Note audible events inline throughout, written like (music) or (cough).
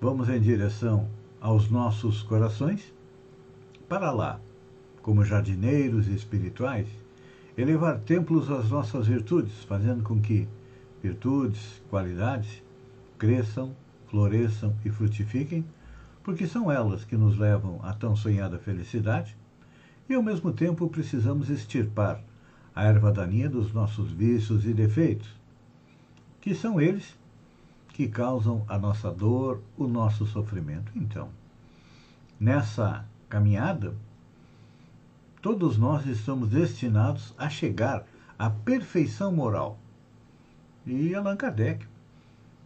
vamos em direção aos nossos corações. Para lá, como jardineiros espirituais, elevar templos às nossas virtudes, fazendo com que virtudes, qualidades cresçam, floresçam e frutifiquem, porque são elas que nos levam à tão sonhada felicidade, e ao mesmo tempo precisamos extirpar a erva daninha dos nossos vícios e defeitos, que são eles que causam a nossa dor, o nosso sofrimento. Então, nessa caminhada, todos nós estamos destinados a chegar à perfeição moral. E Allan Kardec,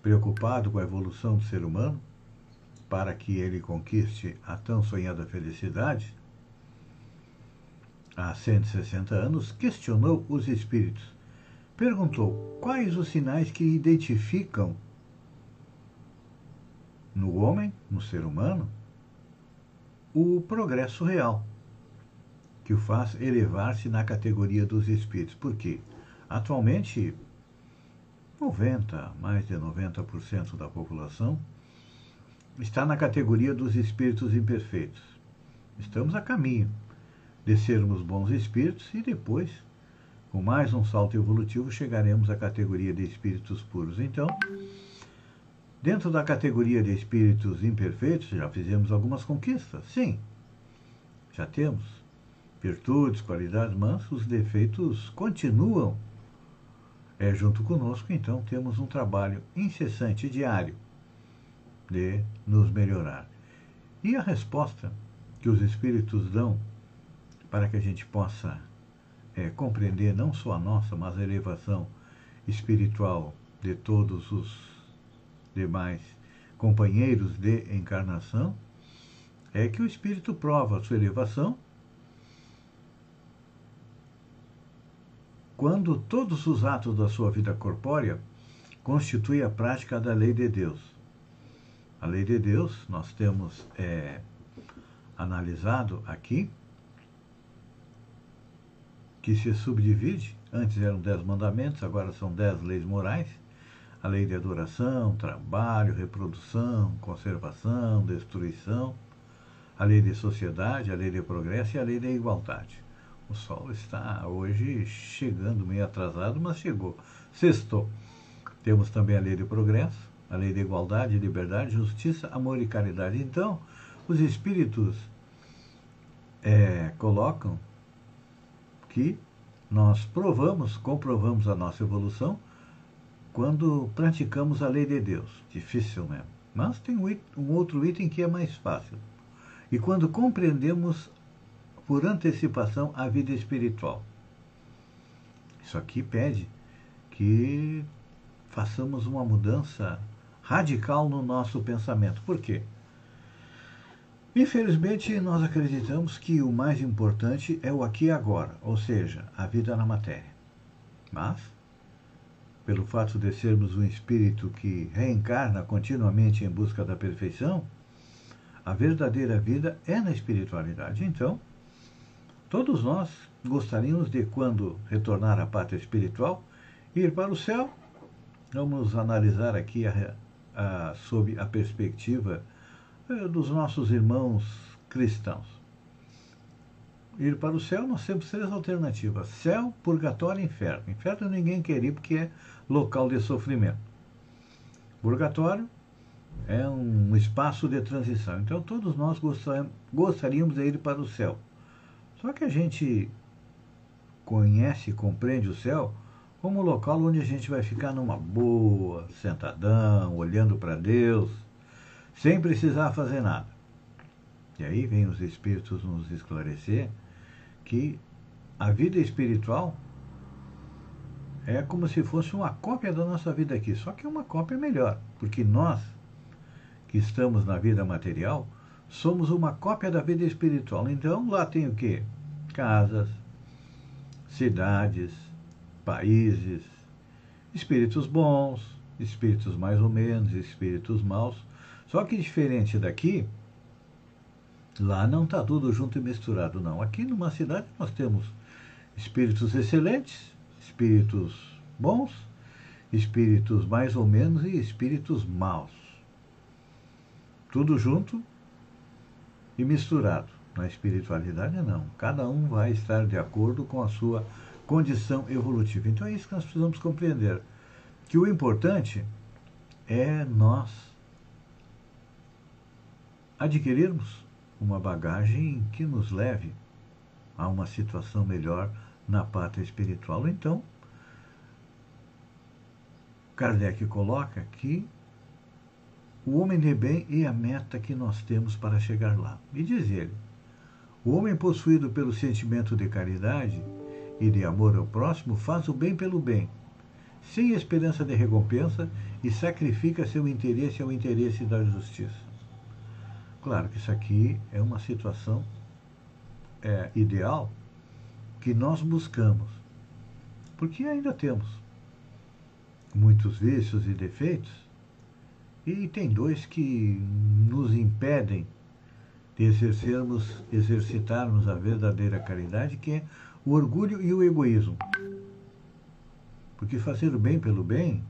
preocupado com a evolução do ser humano, para que ele conquiste a tão sonhada felicidade, há 160 anos, questionou os espíritos. Perguntou quais os sinais que identificam no homem, no ser humano, o progresso real, que o faz elevar-se na categoria dos espíritos. Por quê? Atualmente, 90, mais de 90% da população está na categoria dos espíritos imperfeitos. Estamos a caminho de sermos bons espíritos e depois, com mais um salto evolutivo, chegaremos à categoria de espíritos puros. Então, Dentro da categoria de espíritos imperfeitos, já fizemos algumas conquistas, sim. Já temos virtudes, qualidades, mas os defeitos continuam é, junto conosco, então temos um trabalho incessante, diário, de nos melhorar. E a resposta que os espíritos dão para que a gente possa é, compreender não só a nossa, mas a elevação espiritual de todos os demais companheiros de encarnação, é que o espírito prova a sua elevação quando todos os atos da sua vida corpórea constituem a prática da lei de Deus. A lei de Deus, nós temos é, analisado aqui, que se subdivide, antes eram dez mandamentos, agora são dez leis morais, a lei de adoração, trabalho, reprodução, conservação, destruição, a lei de sociedade, a lei de progresso e a lei de igualdade. O sol está hoje chegando meio atrasado, mas chegou. Sextou. Temos também a lei de progresso, a lei de igualdade, liberdade, justiça, amor e caridade. Então, os espíritos é, colocam que nós provamos, comprovamos a nossa evolução quando praticamos a lei de Deus. Difícil mesmo. Mas tem um outro item que é mais fácil. E quando compreendemos por antecipação a vida espiritual. Isso aqui pede que façamos uma mudança radical no nosso pensamento. Por quê? Infelizmente, nós acreditamos que o mais importante é o aqui e agora, ou seja, a vida na matéria. Mas pelo fato de sermos um espírito que reencarna continuamente em busca da perfeição, a verdadeira vida é na espiritualidade. Então, todos nós gostaríamos de, quando retornar à pátria espiritual, ir para o céu. Vamos analisar aqui a, a, sob a perspectiva eh, dos nossos irmãos cristãos ir para o céu, nós temos três alternativas: céu, purgatório e inferno. Inferno ninguém quer ir porque é local de sofrimento. Purgatório é um espaço de transição. Então todos nós gostaríamos de ir para o céu. Só que a gente conhece e compreende o céu como um local onde a gente vai ficar numa boa, sentadão, olhando para Deus, sem precisar fazer nada. E aí vem os espíritos nos esclarecer que a vida espiritual é como se fosse uma cópia da nossa vida aqui, só que é uma cópia melhor, porque nós que estamos na vida material, somos uma cópia da vida espiritual. Então lá tem o quê? Casas, cidades, países, espíritos bons, espíritos mais ou menos, espíritos maus. Só que diferente daqui, lá não está tudo junto e misturado, não. Aqui numa cidade nós temos espíritos excelentes, espíritos bons, espíritos mais ou menos e espíritos maus. Tudo junto e misturado. Na espiritualidade, não. Cada um vai estar de acordo com a sua condição evolutiva. Então é isso que nós precisamos compreender. Que o importante é nós adquirirmos uma bagagem que nos leve a uma situação melhor na pátria espiritual. Então, Kardec coloca que o homem de bem é a meta que nós temos para chegar lá. E diz ele: o homem possuído pelo sentimento de caridade e de amor ao próximo faz o bem pelo bem, sem esperança de recompensa e sacrifica seu interesse ao interesse da justiça. Claro que isso aqui é uma situação é, ideal que nós buscamos, porque ainda temos muitos vícios e defeitos, e tem dois que nos impedem de exercermos, exercitarmos a verdadeira caridade, que é o orgulho e o egoísmo. Porque fazer o bem pelo bem,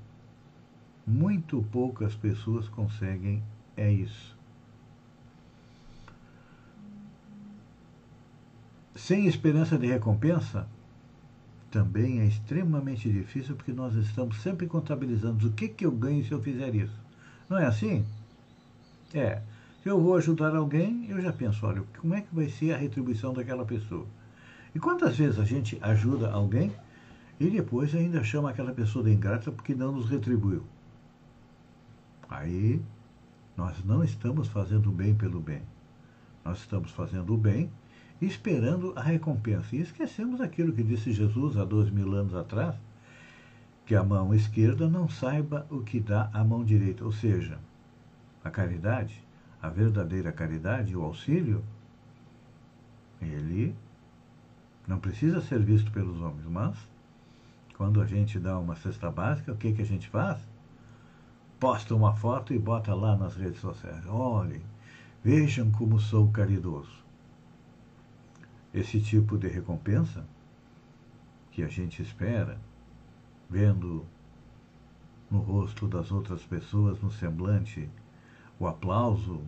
muito poucas pessoas conseguem é isso. Sem esperança de recompensa, também é extremamente difícil porque nós estamos sempre contabilizando o que, que eu ganho se eu fizer isso. Não é assim? É. Se eu vou ajudar alguém, eu já penso, olha, como é que vai ser a retribuição daquela pessoa? E quantas vezes a gente ajuda alguém e depois ainda chama aquela pessoa de ingrata porque não nos retribuiu? Aí nós não estamos fazendo o bem pelo bem. Nós estamos fazendo o bem esperando a recompensa. E esquecemos aquilo que disse Jesus há dois mil anos atrás, que a mão esquerda não saiba o que dá a mão direita. Ou seja, a caridade a verdadeira caridade, o auxílio, ele não precisa ser visto pelos homens, mas quando a gente dá uma cesta básica, o que, que a gente faz? Posta uma foto e bota lá nas redes sociais. Olhem, vejam como sou caridoso. Esse tipo de recompensa que a gente espera, vendo no rosto das outras pessoas, no semblante o aplauso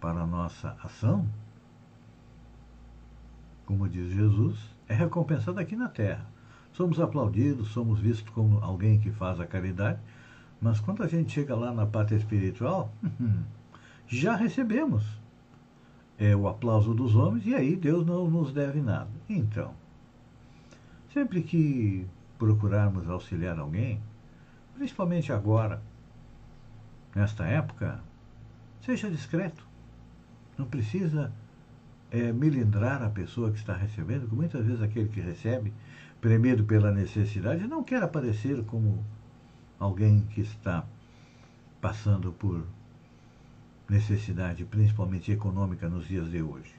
para a nossa ação, como diz Jesus, é recompensado aqui na terra. Somos aplaudidos, somos vistos como alguém que faz a caridade, mas quando a gente chega lá na pátria espiritual, (laughs) já recebemos é, o aplauso dos homens e aí Deus não nos deve nada. Então, sempre que procurarmos auxiliar alguém, principalmente agora, nesta época, Seja discreto. Não precisa é, melindrar a pessoa que está recebendo, que muitas vezes aquele que recebe, premido pela necessidade, não quer aparecer como alguém que está passando por necessidade, principalmente econômica, nos dias de hoje.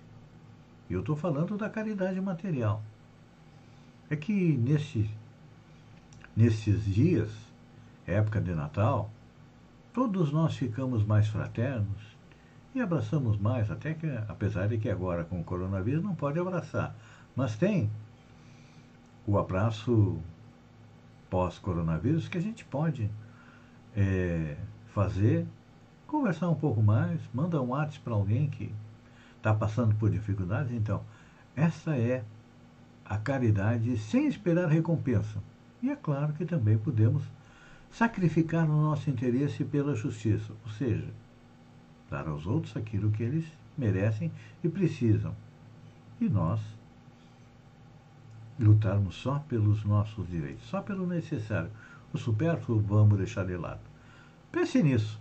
Eu estou falando da caridade material. É que nesse, nesses dias, época de Natal, todos nós ficamos mais fraternos e abraçamos mais, até que, apesar de que agora com o coronavírus não pode abraçar. Mas tem o abraço pós-coronavírus que a gente pode é, fazer, conversar um pouco mais, manda um WhatsApp para alguém que está passando por dificuldades. Então, essa é a caridade sem esperar recompensa. E é claro que também podemos sacrificar o nosso interesse pela justiça, ou seja, dar aos outros aquilo que eles merecem e precisam. E nós lutarmos só pelos nossos direitos, só pelo necessário. O supérfluo vamos deixar de lado. Pense nisso,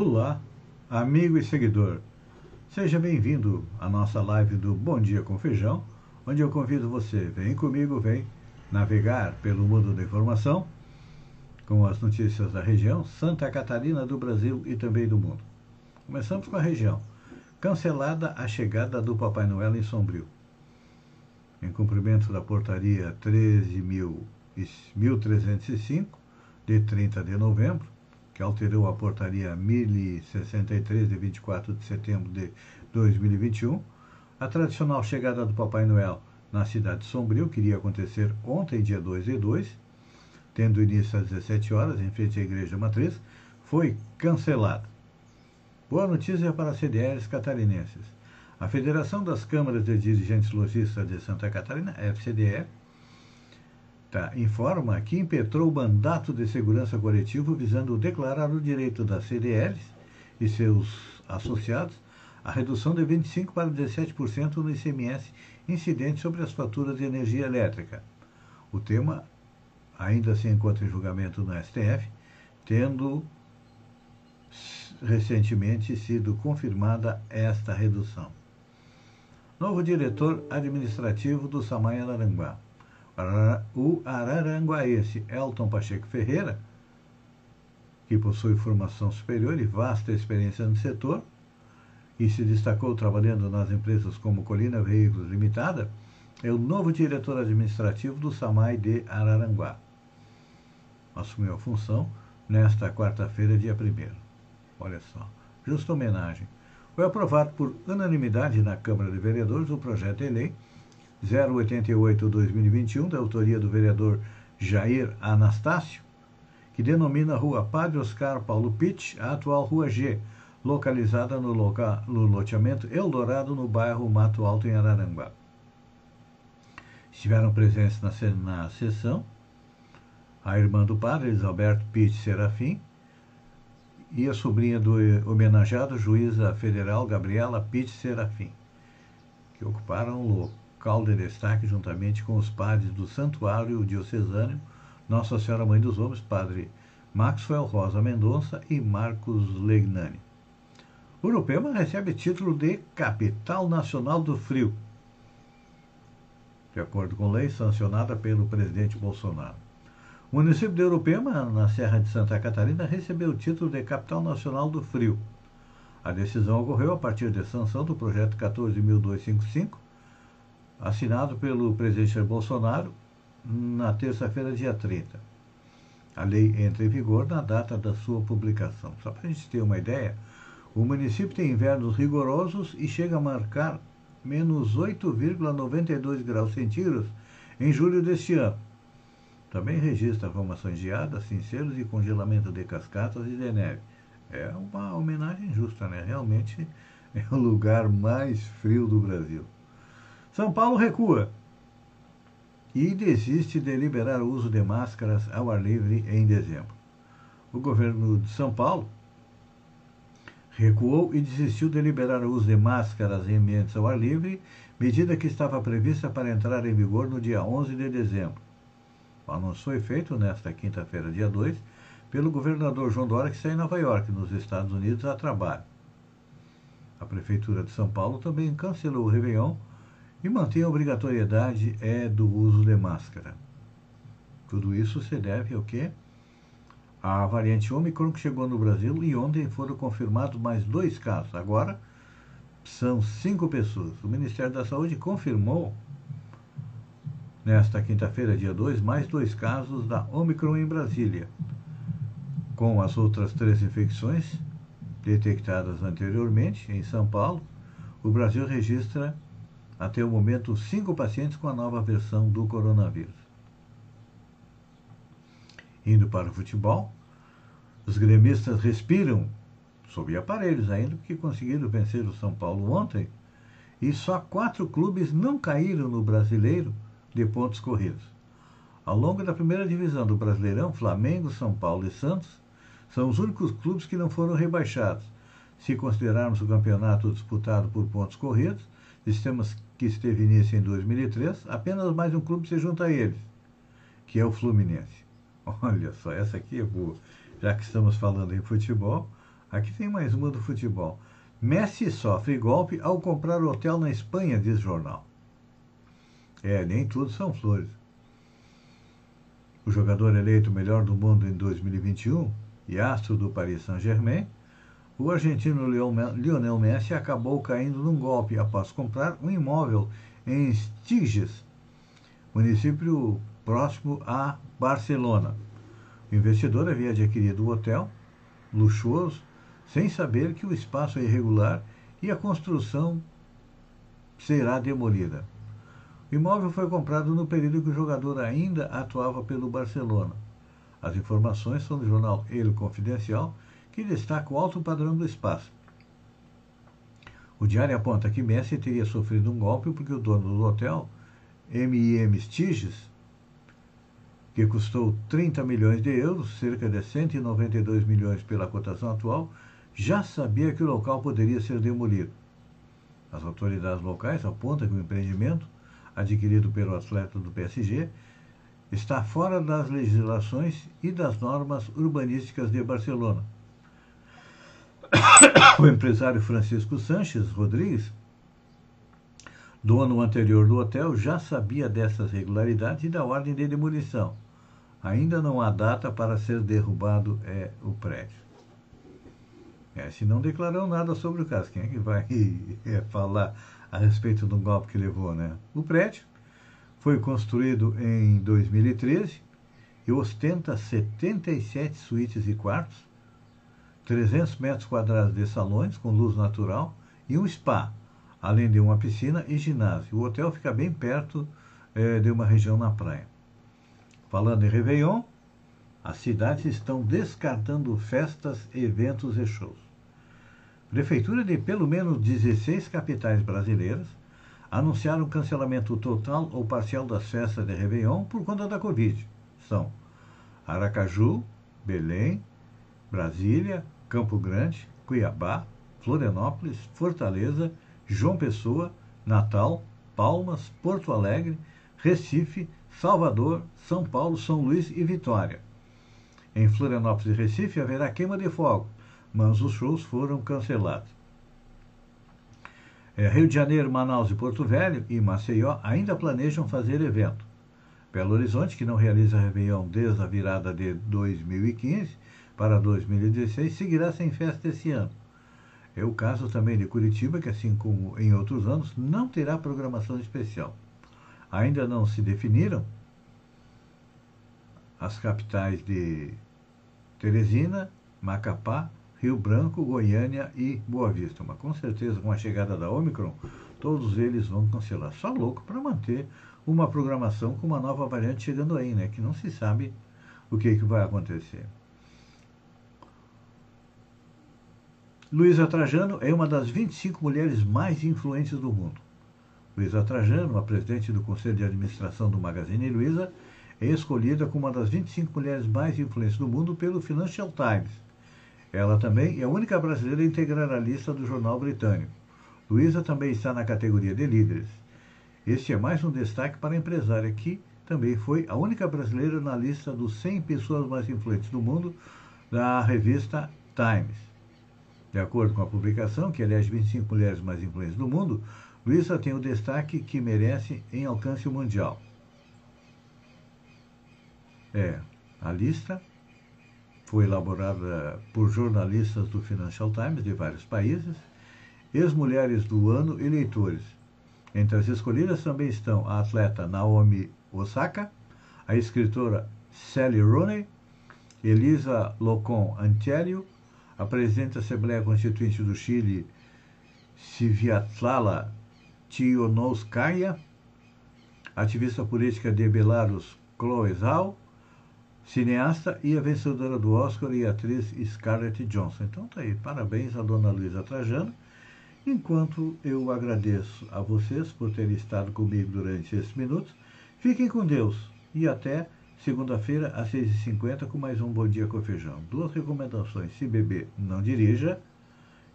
Olá, amigo e seguidor. Seja bem-vindo à nossa live do Bom Dia com Feijão, onde eu convido você, vem comigo, vem navegar pelo mundo da informação com as notícias da região, Santa Catarina, do Brasil e também do mundo. Começamos com a região. Cancelada a chegada do Papai Noel em Sombrio. Em cumprimento da portaria 13.305, de 30 de novembro, que alterou a portaria 1063 de 24 de setembro de 2021, a tradicional chegada do Papai Noel na cidade de Sombrio, que iria acontecer ontem, dia 2 de 2, tendo início às 17 horas em frente à Igreja Matriz, foi cancelada. Boa notícia para CDRs catarinenses. A Federação das Câmaras de Dirigentes Logistas de Santa Catarina, FCDE, Tá, informa que impetrou o mandato de segurança coletivo visando declarar o direito das CDLs e seus associados à redução de 25% para 17% no ICMS incidente sobre as faturas de energia elétrica. O tema ainda se encontra em julgamento no STF, tendo recentemente sido confirmada esta redução. Novo diretor administrativo do Samay Aranguá o araranguaense Elton Pacheco Ferreira, que possui formação superior e vasta experiência no setor, e se destacou trabalhando nas empresas como Colina Veículos Limitada, é o novo diretor administrativo do SAMAI de Araranguá. Assumiu a função nesta quarta-feira, dia 1 Olha só, justa homenagem. Foi aprovado por unanimidade na Câmara de Vereadores o projeto de lei 088-2021, da autoria do vereador Jair Anastácio, que denomina Rua Padre Oscar Paulo Pitt a atual Rua G, localizada no, loca, no loteamento Eldorado, no bairro Mato Alto, em Araranguá. Estiveram presentes na, na sessão a irmã do padre, Elisalberto Pitt Serafim, e a sobrinha do homenageado, juíza federal Gabriela Pitt Serafim, que ocuparam o de destaque juntamente com os padres do Santuário Diocesâneo Nossa Senhora Mãe dos Homens, padre Maxwell Rosa Mendonça e Marcos Legnani. Urupema recebe título de Capital Nacional do Frio, de acordo com lei sancionada pelo presidente Bolsonaro. O município de Urupema, na Serra de Santa Catarina, recebeu o título de Capital Nacional do Frio. A decisão ocorreu a partir da sanção do projeto 14.255, assinado pelo presidente Jair Bolsonaro na terça-feira, dia 30. A lei entra em vigor na data da sua publicação. Só para a gente ter uma ideia, o município tem invernos rigorosos e chega a marcar menos 8,92 graus centígrados em julho deste ano. Também registra formações de geadas, sinceros e congelamento de cascatas e de neve. É uma homenagem justa, né? Realmente é o lugar mais frio do Brasil. São Paulo recua e desiste de liberar o uso de máscaras ao ar livre em dezembro. O governo de São Paulo recuou e desistiu de liberar o uso de máscaras em ambientes ao ar livre, medida que estava prevista para entrar em vigor no dia 11 de dezembro. O anúncio foi feito nesta quinta-feira, dia 2, pelo governador João Dória, que está em Nova York, nos Estados Unidos, a trabalho. A Prefeitura de São Paulo também cancelou o Réveillon e mantém a obrigatoriedade é do uso de máscara. Tudo isso se deve ao quê? A variante Omicron que chegou no Brasil e ontem foram confirmados mais dois casos. Agora são cinco pessoas. O Ministério da Saúde confirmou nesta quinta-feira, dia 2, mais dois casos da Omicron em Brasília. Com as outras três infecções detectadas anteriormente em São Paulo, o Brasil registra até o momento, cinco pacientes com a nova versão do coronavírus. Indo para o futebol, os gremistas respiram sob aparelhos ainda, porque conseguiram vencer o São Paulo ontem, e só quatro clubes não caíram no brasileiro de pontos corridos. Ao longo da primeira divisão do Brasileirão, Flamengo, São Paulo e Santos são os únicos clubes que não foram rebaixados. Se considerarmos o campeonato disputado por pontos corridos, sistemas que esteve início em 2003, apenas mais um clube se junta a eles, que é o Fluminense. (laughs) Olha só, essa aqui é boa. Já que estamos falando em futebol, aqui tem mais uma do futebol. Messi sofre golpe ao comprar hotel na Espanha, diz jornal. É, nem tudo são flores. O jogador eleito melhor do mundo em 2021 e astro do Paris Saint-Germain, o argentino Lionel Messi acabou caindo num golpe após comprar um imóvel em Stiges, município próximo a Barcelona. O investidor havia adquirido o hotel luxuoso sem saber que o espaço é irregular e a construção será demolida. O imóvel foi comprado no período que o jogador ainda atuava pelo Barcelona. As informações são do jornal El Confidencial, que destaca o alto padrão do espaço. O diário aponta que Messi teria sofrido um golpe porque o dono do hotel, M.I.M. Stiges, que custou 30 milhões de euros, cerca de 192 milhões pela cotação atual, já sabia que o local poderia ser demolido. As autoridades locais apontam que o empreendimento, adquirido pelo atleta do PSG, está fora das legislações e das normas urbanísticas de Barcelona. O empresário Francisco Sanches Rodrigues, dono anterior do hotel, já sabia dessas regularidades e da ordem de demolição. Ainda não há data para ser derrubado é, o prédio. É, se não declarou nada sobre o caso, quem é que vai (laughs) é, falar a respeito do golpe que levou, né? O prédio foi construído em 2013 e ostenta 77 suítes e quartos, 300 metros quadrados de salões com luz natural e um spa, além de uma piscina e ginásio. O hotel fica bem perto é, de uma região na praia. Falando em Réveillon, as cidades estão descartando festas, eventos e shows. Prefeitura de pelo menos 16 capitais brasileiras anunciaram cancelamento total ou parcial das festas de Réveillon por conta da Covid. São Aracaju, Belém, Brasília, Campo Grande, Cuiabá, Florianópolis, Fortaleza, João Pessoa, Natal, Palmas, Porto Alegre, Recife, Salvador, São Paulo, São Luís e Vitória. Em Florianópolis e Recife haverá queima de fogo, mas os shows foram cancelados. É, Rio de Janeiro, Manaus e Porto Velho e Maceió ainda planejam fazer evento. Belo Horizonte, que não realiza Réveillon desde a virada de 2015 para 2016, seguirá sem festa esse ano. É o caso também de Curitiba, que, assim como em outros anos, não terá programação especial ainda não se definiram as capitais de Teresina, Macapá, Rio Branco, Goiânia e Boa Vista. Mas com certeza, com a chegada da Omicron, todos eles vão cancelar. Só louco para manter uma programação com uma nova variante chegando aí, né? Que não se sabe o que, que vai acontecer. Luísa Trajano é uma das 25 mulheres mais influentes do mundo. Luísa Trajano, a presidente do Conselho de Administração do Magazine Luiza, é escolhida como uma das 25 mulheres mais influentes do mundo pelo Financial Times. Ela também é a única brasileira a integrar a lista do jornal britânico. Luísa também está na categoria de líderes. Este é mais um destaque para a empresária que também foi a única brasileira na lista dos 100 pessoas mais influentes do mundo da revista Times. De acordo com a publicação, que aliás 25 mulheres mais influentes do mundo, Luísa tem o destaque que merece em alcance mundial. É, a lista foi elaborada por jornalistas do Financial Times de vários países, ex-mulheres do ano e leitores. Entre as escolhidas também estão a atleta Naomi Osaka, a escritora Sally Rooney, Elisa Locon Antelio, a presidente da Assembleia Constituinte do Chile, Sviatlala Tionouskaya, ativista política de Belarus, Chloe Zhao, cineasta e a vencedora do Oscar e atriz Scarlett Johansson. Então tá aí, parabéns a dona Luísa Trajano. Enquanto eu agradeço a vocês por terem estado comigo durante esses minutos, fiquem com Deus e até segunda-feira às 6h50 com mais um Bom Dia com Feijão. Duas recomendações. Se beber, não dirija.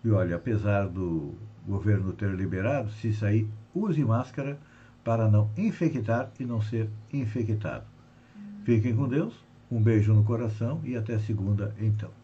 E olha, apesar do governo ter liberado, se sair, use máscara para não infectar e não ser infectado. Fiquem com Deus, um beijo no coração e até segunda então.